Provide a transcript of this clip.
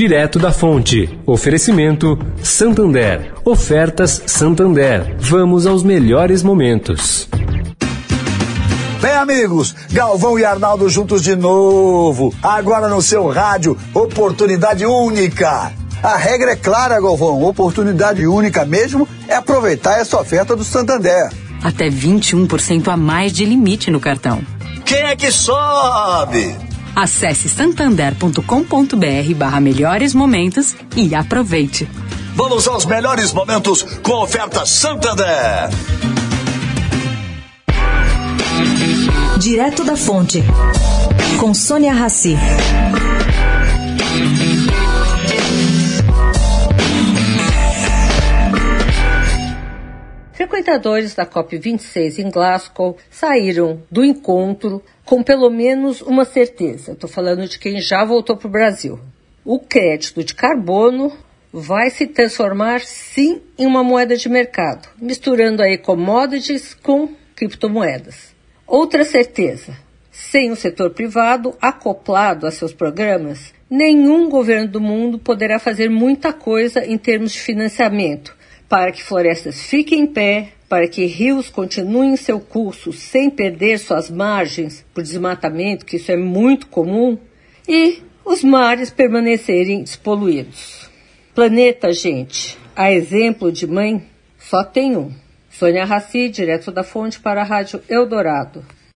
direto da fonte. Oferecimento Santander. Ofertas Santander. Vamos aos melhores momentos. Bem, amigos, Galvão e Arnaldo juntos de novo. Agora no seu rádio, oportunidade única. A regra é clara, Galvão. Oportunidade única mesmo é aproveitar essa oferta do Santander. Até 21% a mais de limite no cartão. Quem é que sobe? Acesse santander.com.br barra melhores momentos e aproveite. Vamos aos melhores momentos com oferta Santander. Direto da Fonte, com Sônia Rassi. Frequentadores da COP26 em Glasgow saíram do encontro com pelo menos uma certeza. Estou falando de quem já voltou para o Brasil. O crédito de carbono vai se transformar sim em uma moeda de mercado, misturando aí commodities com criptomoedas. Outra certeza: sem o setor privado acoplado a seus programas, nenhum governo do mundo poderá fazer muita coisa em termos de financiamento para que florestas fiquem em pé, para que rios continuem seu curso sem perder suas margens por desmatamento, que isso é muito comum, e os mares permanecerem despoluídos. Planeta, gente, a exemplo de mãe, só tem um. Sônia Raci, direto da fonte para a Rádio Eldorado.